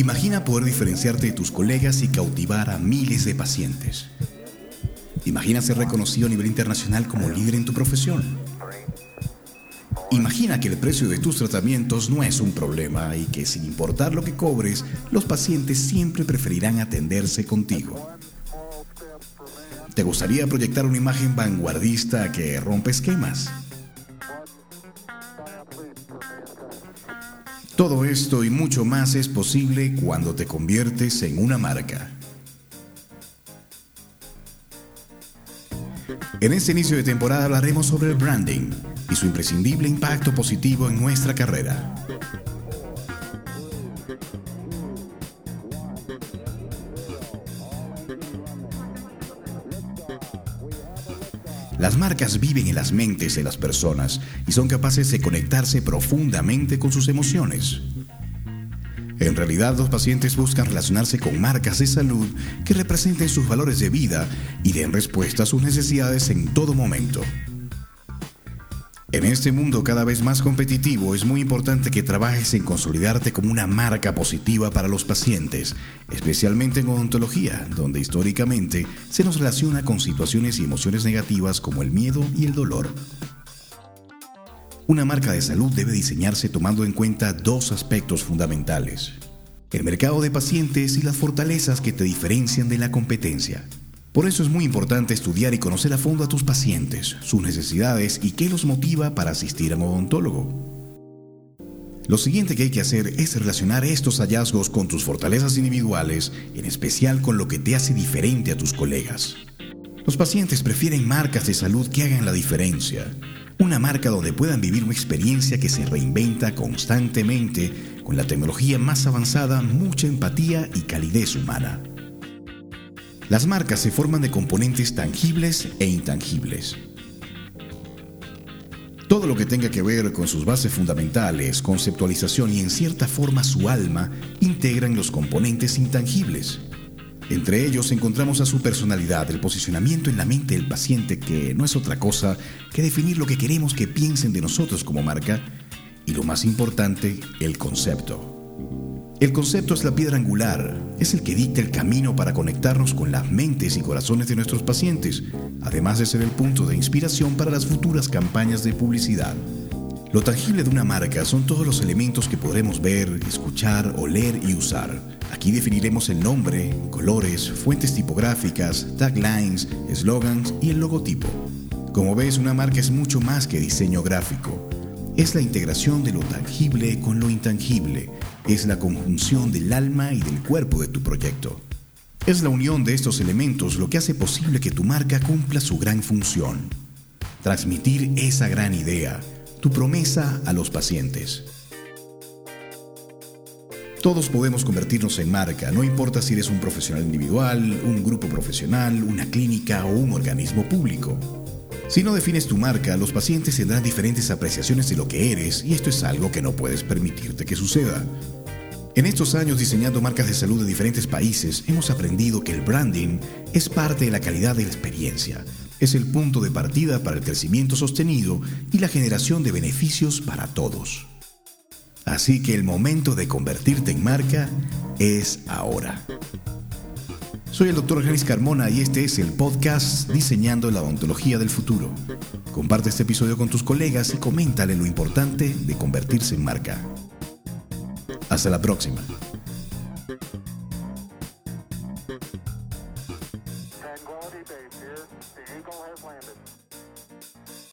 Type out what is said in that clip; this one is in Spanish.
Imagina poder diferenciarte de tus colegas y cautivar a miles de pacientes. Imagina ser reconocido a nivel internacional como líder en tu profesión. Imagina que el precio de tus tratamientos no es un problema y que sin importar lo que cobres, los pacientes siempre preferirán atenderse contigo. ¿Te gustaría proyectar una imagen vanguardista que rompe esquemas? Todo esto y mucho más es posible cuando te conviertes en una marca. En este inicio de temporada hablaremos sobre el branding y su imprescindible impacto positivo en nuestra carrera. Las marcas viven en las mentes de las personas y son capaces de conectarse profundamente con sus emociones. En realidad, los pacientes buscan relacionarse con marcas de salud que representen sus valores de vida y den respuesta a sus necesidades en todo momento. En este mundo cada vez más competitivo es muy importante que trabajes en consolidarte como una marca positiva para los pacientes, especialmente en odontología, donde históricamente se nos relaciona con situaciones y emociones negativas como el miedo y el dolor. Una marca de salud debe diseñarse tomando en cuenta dos aspectos fundamentales. El mercado de pacientes y las fortalezas que te diferencian de la competencia. Por eso es muy importante estudiar y conocer a fondo a tus pacientes, sus necesidades y qué los motiva para asistir a un odontólogo. Lo siguiente que hay que hacer es relacionar estos hallazgos con tus fortalezas individuales, en especial con lo que te hace diferente a tus colegas. Los pacientes prefieren marcas de salud que hagan la diferencia. Una marca donde puedan vivir una experiencia que se reinventa constantemente con la tecnología más avanzada, mucha empatía y calidez humana. Las marcas se forman de componentes tangibles e intangibles. Todo lo que tenga que ver con sus bases fundamentales, conceptualización y en cierta forma su alma integran los componentes intangibles. Entre ellos encontramos a su personalidad, el posicionamiento en la mente del paciente, que no es otra cosa que definir lo que queremos que piensen de nosotros como marca, y lo más importante, el concepto. El concepto es la piedra angular, es el que dicta el camino para conectarnos con las mentes y corazones de nuestros pacientes, además de ser el punto de inspiración para las futuras campañas de publicidad. Lo tangible de una marca son todos los elementos que podremos ver, escuchar, oler y usar. Aquí definiremos el nombre, colores, fuentes tipográficas, taglines, slogans y el logotipo. Como ves, una marca es mucho más que diseño gráfico. Es la integración de lo tangible con lo intangible es la conjunción del alma y del cuerpo de tu proyecto. Es la unión de estos elementos lo que hace posible que tu marca cumpla su gran función. Transmitir esa gran idea, tu promesa a los pacientes. Todos podemos convertirnos en marca, no importa si eres un profesional individual, un grupo profesional, una clínica o un organismo público. Si no defines tu marca, los pacientes tendrán diferentes apreciaciones de lo que eres y esto es algo que no puedes permitirte que suceda. En estos años diseñando marcas de salud de diferentes países, hemos aprendido que el branding es parte de la calidad de la experiencia. Es el punto de partida para el crecimiento sostenido y la generación de beneficios para todos. Así que el momento de convertirte en marca es ahora. Soy el Dr. Janis Carmona y este es el podcast Diseñando la Odontología del Futuro. Comparte este episodio con tus colegas y coméntale lo importante de convertirse en marca. Hasta la próxima.